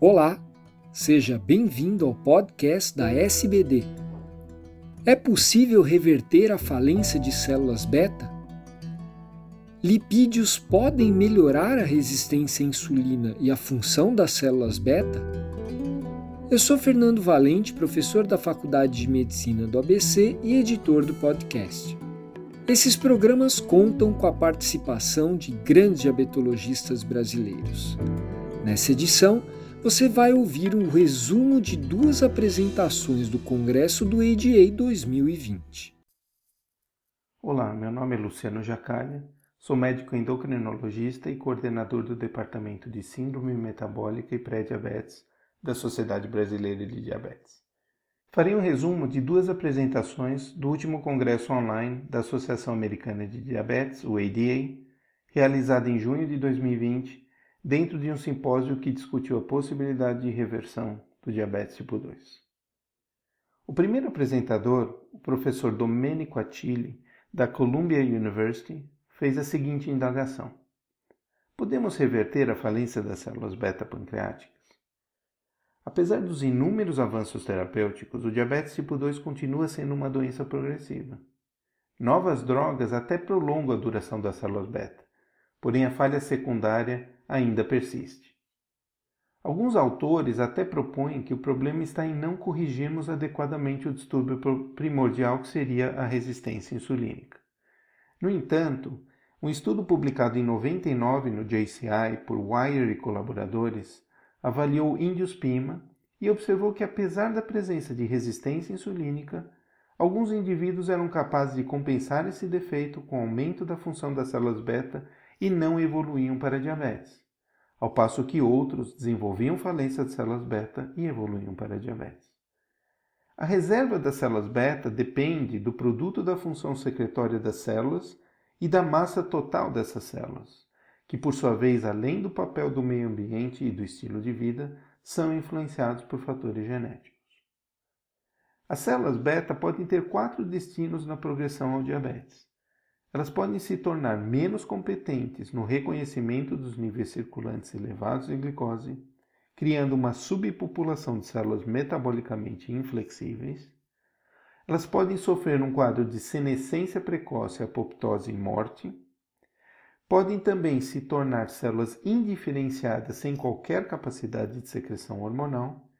Olá, seja bem-vindo ao podcast da SBD. É possível reverter a falência de células beta? Lipídios podem melhorar a resistência à insulina e a função das células beta? Eu sou Fernando Valente, professor da Faculdade de Medicina do ABC e editor do podcast. Esses programas contam com a participação de grandes diabetologistas brasileiros. Nessa edição, você vai ouvir um resumo de duas apresentações do Congresso do ADA 2020. Olá, meu nome é Luciano Jacalha, sou médico endocrinologista e coordenador do Departamento de Síndrome Metabólica e Pré-Diabetes da Sociedade Brasileira de Diabetes. Farei um resumo de duas apresentações do último congresso online da Associação Americana de Diabetes, o ADA, realizado em junho de 2020 dentro de um simpósio que discutiu a possibilidade de reversão do diabetes tipo 2. O primeiro apresentador, o professor Domenico Attili, da Columbia University, fez a seguinte indagação: Podemos reverter a falência das células beta pancreáticas? Apesar dos inúmeros avanços terapêuticos, o diabetes tipo 2 continua sendo uma doença progressiva. Novas drogas até prolongam a duração das células beta, porém a falha secundária ainda persiste. Alguns autores até propõem que o problema está em não corrigirmos adequadamente o distúrbio primordial que seria a resistência insulínica. No entanto, um estudo publicado em 99 no JCI por Wire e colaboradores avaliou índios Pima e observou que, apesar da presença de resistência insulínica, alguns indivíduos eram capazes de compensar esse defeito com aumento da função das células beta e não evoluíam para diabetes, ao passo que outros desenvolviam falência de células beta e evoluíam para diabetes. A reserva das células beta depende do produto da função secretória das células e da massa total dessas células, que por sua vez, além do papel do meio ambiente e do estilo de vida, são influenciados por fatores genéticos. As células beta podem ter quatro destinos na progressão ao diabetes elas podem se tornar menos competentes no reconhecimento dos níveis circulantes elevados de glicose, criando uma subpopulação de células metabolicamente inflexíveis. Elas podem sofrer um quadro de senescência precoce, apoptose e morte. Podem também se tornar células indiferenciadas sem qualquer capacidade de secreção hormonal.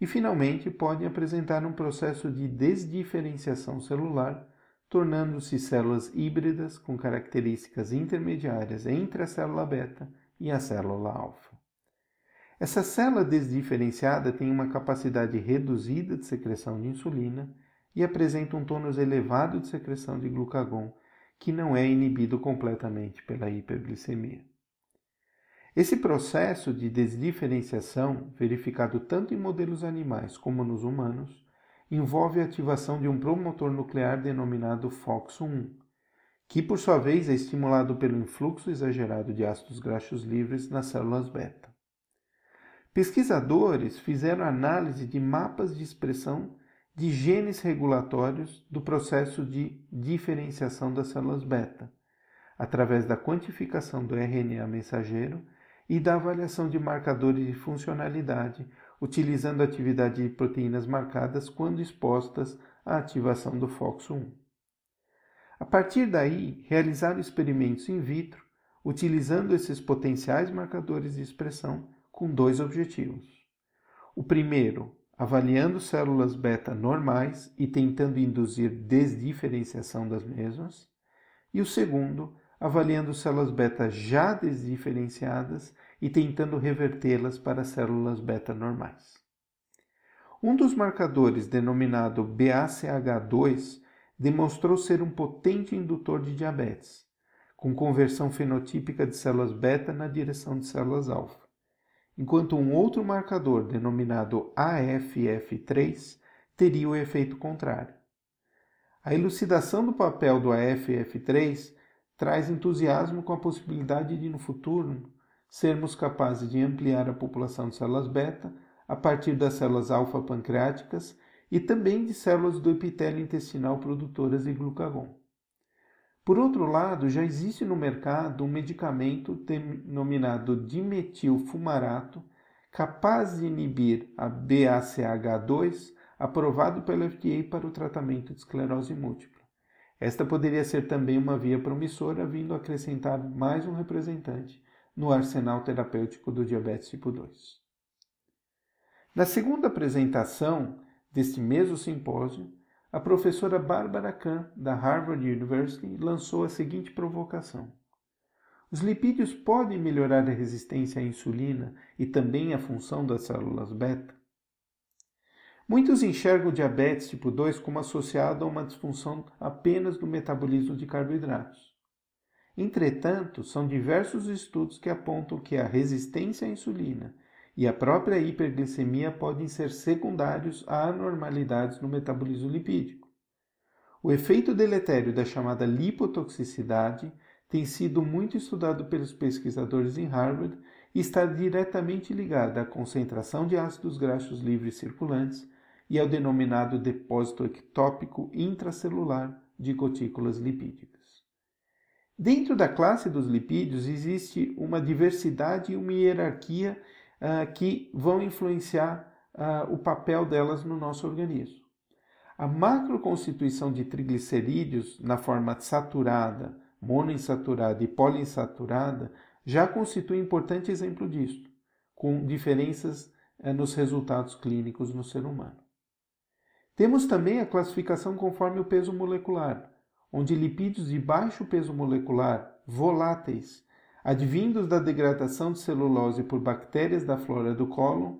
E, finalmente, podem apresentar um processo de desdiferenciação celular tornando-se células híbridas com características intermediárias entre a célula beta e a célula alfa. Essa célula desdiferenciada tem uma capacidade reduzida de secreção de insulina e apresenta um tônus elevado de secreção de glucagon, que não é inibido completamente pela hiperglicemia. Esse processo de desdiferenciação, verificado tanto em modelos animais como nos humanos, envolve a ativação de um promotor nuclear denominado FOXO1, que por sua vez é estimulado pelo influxo exagerado de ácidos graxos livres nas células beta. Pesquisadores fizeram análise de mapas de expressão de genes regulatórios do processo de diferenciação das células beta, através da quantificação do RNA mensageiro e da avaliação de marcadores de funcionalidade utilizando a atividade de proteínas marcadas quando expostas à ativação do FOXO1. A partir daí, realizaram experimentos in vitro utilizando esses potenciais marcadores de expressão com dois objetivos. O primeiro, avaliando células beta normais e tentando induzir desdiferenciação das mesmas, e o segundo, avaliando células beta já desdiferenciadas e tentando revertê-las para células beta normais. Um dos marcadores, denominado BACH2, demonstrou ser um potente indutor de diabetes, com conversão fenotípica de células beta na direção de células alfa, enquanto um outro marcador, denominado AFF3, teria o efeito contrário. A elucidação do papel do AFF3 traz entusiasmo com a possibilidade de, no futuro, sermos capazes de ampliar a população de células beta a partir das células alfa-pancreáticas e também de células do epitélio intestinal produtoras de glucagon. Por outro lado, já existe no mercado um medicamento denominado dimetilfumarato, capaz de inibir a BACH2, aprovado pela FDA para o tratamento de esclerose múltipla. Esta poderia ser também uma via promissora, vindo acrescentar mais um representante no arsenal terapêutico do diabetes tipo 2. Na segunda apresentação deste mesmo simpósio, a professora Barbara Kahn, da Harvard University, lançou a seguinte provocação: Os lipídios podem melhorar a resistência à insulina e também a função das células beta? Muitos enxergam o diabetes tipo 2 como associado a uma disfunção apenas do metabolismo de carboidratos. Entretanto, são diversos estudos que apontam que a resistência à insulina e a própria hiperglicemia podem ser secundários a anormalidades no metabolismo lipídico. O efeito deletério da chamada lipotoxicidade tem sido muito estudado pelos pesquisadores em Harvard e está diretamente ligado à concentração de ácidos graxos livres circulantes e ao denominado depósito ectópico intracelular de gotículas lipídicas. Dentro da classe dos lipídios existe uma diversidade e uma hierarquia uh, que vão influenciar uh, o papel delas no nosso organismo. A macroconstituição de triglicerídeos na forma saturada, monoinsaturada e poliinsaturada já constitui um importante exemplo disso, com diferenças uh, nos resultados clínicos no ser humano. Temos também a classificação conforme o peso molecular, onde lipídios de baixo peso molecular, voláteis, advindos da degradação de celulose por bactérias da flora do cólon,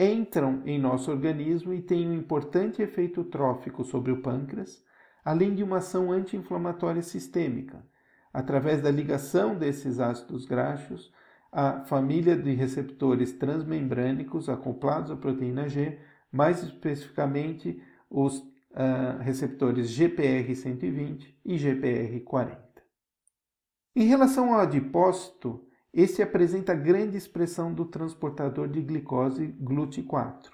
entram em nosso organismo e têm um importante efeito trófico sobre o pâncreas, além de uma ação anti-inflamatória sistêmica, através da ligação desses ácidos graxos à família de receptores transmembrânicos acoplados à proteína G, mais especificamente os uh, receptores GPR120 e GPR40. Em relação ao adipócito, este apresenta grande expressão do transportador de glicose GLUT4.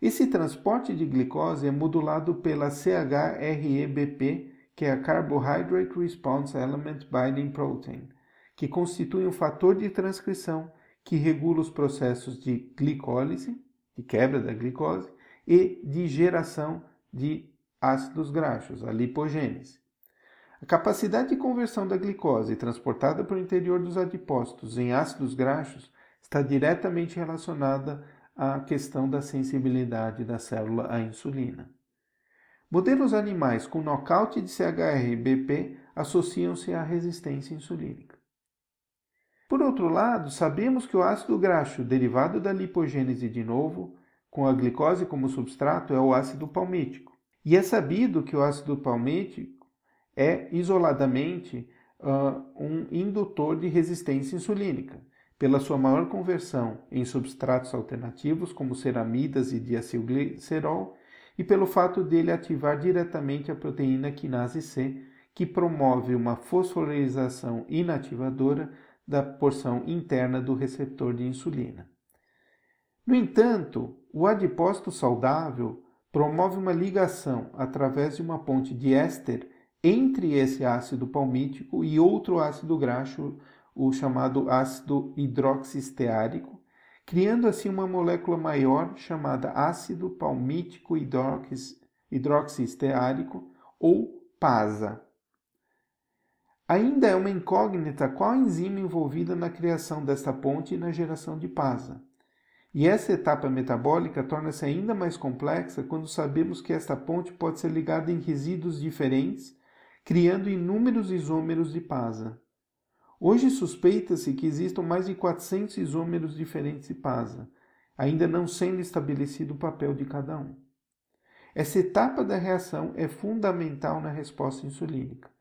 Esse transporte de glicose é modulado pela CHREBP, que é a Carbohydrate Response Element Binding Protein, que constitui um fator de transcrição que regula os processos de glicólise, de quebra da glicose, e de geração de ácidos graxos, a lipogênese. A capacidade de conversão da glicose transportada para o interior dos adipócitos em ácidos graxos está diretamente relacionada à questão da sensibilidade da célula à insulina. Modelos animais com nocaute de CHR-BP associam-se à resistência insulínica. Por outro lado, sabemos que o ácido graxo derivado da lipogênese de novo com a glicose como substrato é o ácido palmítico. E é sabido que o ácido palmítico é isoladamente uh, um indutor de resistência insulínica, pela sua maior conversão em substratos alternativos como ceramidas e diacilglicerol e pelo fato dele ativar diretamente a proteína quinase C, que promove uma fosforilação inativadora da porção interna do receptor de insulina. No entanto, o adipócito saudável promove uma ligação através de uma ponte de éster entre esse ácido palmítico e outro ácido graxo, o chamado ácido hidroxisteárico, criando assim uma molécula maior chamada ácido palmítico hidroxisteárico ou PASA. Ainda é uma incógnita qual enzima envolvida na criação desta ponte e na geração de PASA. E essa etapa metabólica torna-se ainda mais complexa quando sabemos que esta ponte pode ser ligada em resíduos diferentes, criando inúmeros isômeros de PASA. Hoje suspeita-se que existam mais de 400 isômeros diferentes de PASA, ainda não sendo estabelecido o papel de cada um. Essa etapa da reação é fundamental na resposta insulínica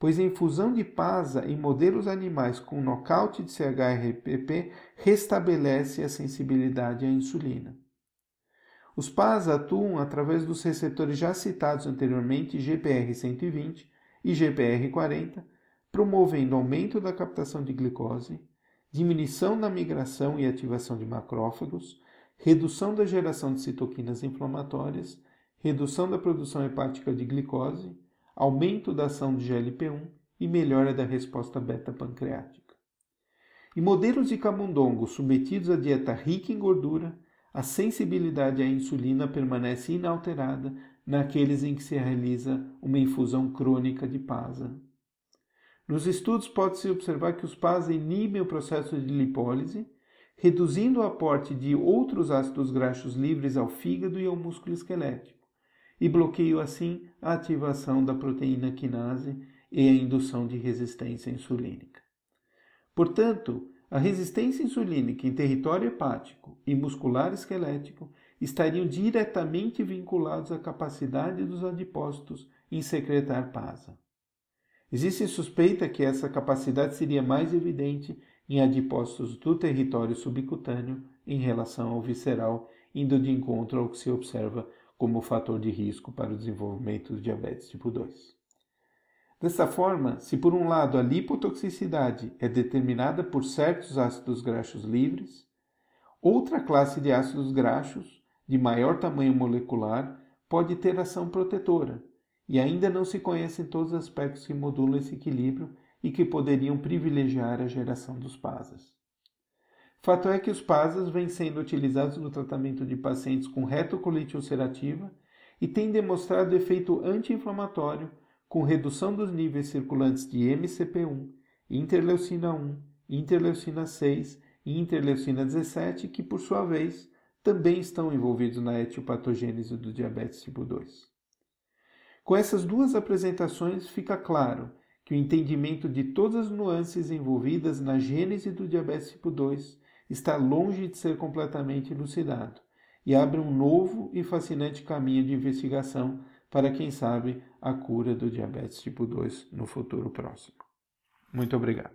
pois a infusão de PASA em modelos animais com nocaute de CHRPP restabelece a sensibilidade à insulina. Os PASA atuam através dos receptores já citados anteriormente, GPR120 e GPR40, promovendo aumento da captação de glicose, diminuição da migração e ativação de macrófagos, redução da geração de citoquinas inflamatórias, redução da produção hepática de glicose, aumento da ação de GLP-1 e melhora da resposta beta-pancreática. Em modelos de camundongo submetidos à dieta rica em gordura, a sensibilidade à insulina permanece inalterada naqueles em que se realiza uma infusão crônica de PASA. Nos estudos pode-se observar que os PASA inibem o processo de lipólise, reduzindo o aporte de outros ácidos graxos livres ao fígado e ao músculo esquelético, e bloqueiam assim a ativação da proteína quinase e a indução de resistência insulínica. Portanto, a resistência insulínica em território hepático e muscular esquelético estariam diretamente vinculados à capacidade dos adipócitos em secretar PASA. Existe suspeita que essa capacidade seria mais evidente em adipócitos do território subcutâneo em relação ao visceral, indo de encontro ao que se observa como fator de risco para o desenvolvimento do diabetes tipo 2. Dessa forma, se por um lado a lipotoxicidade é determinada por certos ácidos graxos livres, outra classe de ácidos graxos, de maior tamanho molecular, pode ter ação protetora, e ainda não se conhecem todos os aspectos que modulam esse equilíbrio e que poderiam privilegiar a geração dos PASAs. Fato é que os PASAs vêm sendo utilizados no tratamento de pacientes com retocolite ulcerativa e têm demonstrado efeito anti-inflamatório com redução dos níveis circulantes de MCP1, interleucina 1, interleucina 6 e interleucina 17, que por sua vez também estão envolvidos na etiopatogênese do diabetes tipo 2. Com essas duas apresentações fica claro que o entendimento de todas as nuances envolvidas na gênese do diabetes tipo 2 está longe de ser completamente elucidado e abre um novo e fascinante caminho de investigação para, quem sabe, a cura do diabetes tipo 2 no futuro próximo. Muito obrigado.